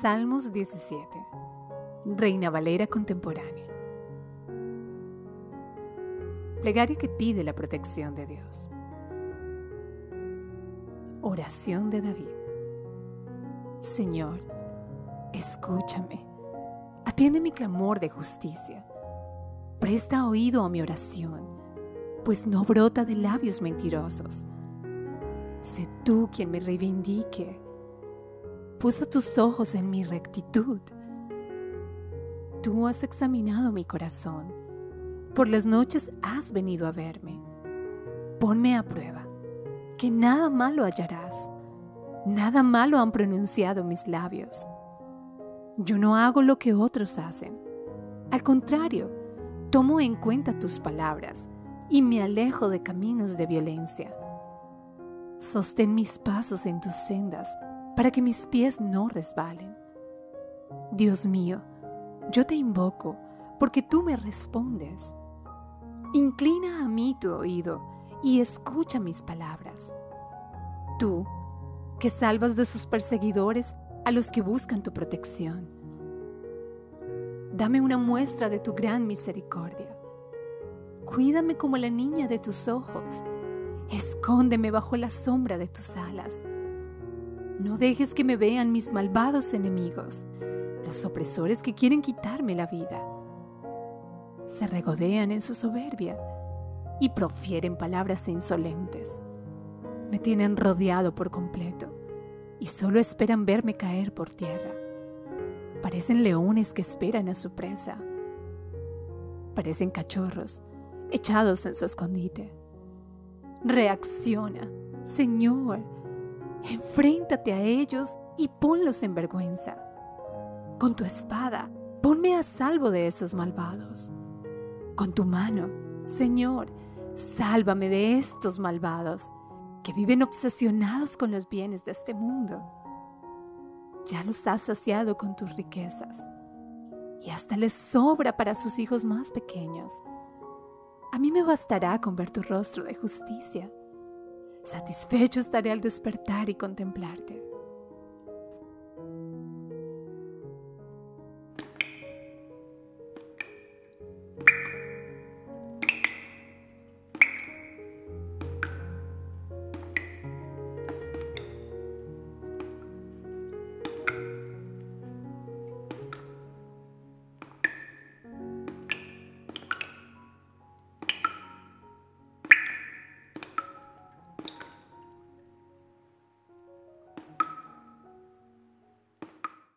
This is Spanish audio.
Salmos 17. Reina Valera contemporánea. Plegaria que pide la protección de Dios. Oración de David. Señor, escúchame. Atiende mi clamor de justicia. Presta oído a mi oración, pues no brota de labios mentirosos. Sé tú quien me reivindique Puso tus ojos en mi rectitud. Tú has examinado mi corazón. Por las noches has venido a verme. Ponme a prueba, que nada malo hallarás. Nada malo han pronunciado mis labios. Yo no hago lo que otros hacen. Al contrario, tomo en cuenta tus palabras y me alejo de caminos de violencia. Sostén mis pasos en tus sendas para que mis pies no resbalen. Dios mío, yo te invoco porque tú me respondes. Inclina a mí tu oído y escucha mis palabras. Tú, que salvas de sus perseguidores a los que buscan tu protección. Dame una muestra de tu gran misericordia. Cuídame como la niña de tus ojos. Escóndeme bajo la sombra de tus alas no dejes que me vean mis malvados enemigos, los opresores que quieren quitarme la vida. Se regodean en su soberbia y profieren palabras insolentes. Me tienen rodeado por completo y solo esperan verme caer por tierra. Parecen leones que esperan a su presa. Parecen cachorros echados en su escondite. Reacciona, Señor Enfréntate a ellos y ponlos en vergüenza. Con tu espada, ponme a salvo de esos malvados. Con tu mano, Señor, sálvame de estos malvados que viven obsesionados con los bienes de este mundo. Ya los has saciado con tus riquezas y hasta les sobra para sus hijos más pequeños. A mí me bastará con ver tu rostro de justicia Satisfecho estaré al despertar y contemplarte.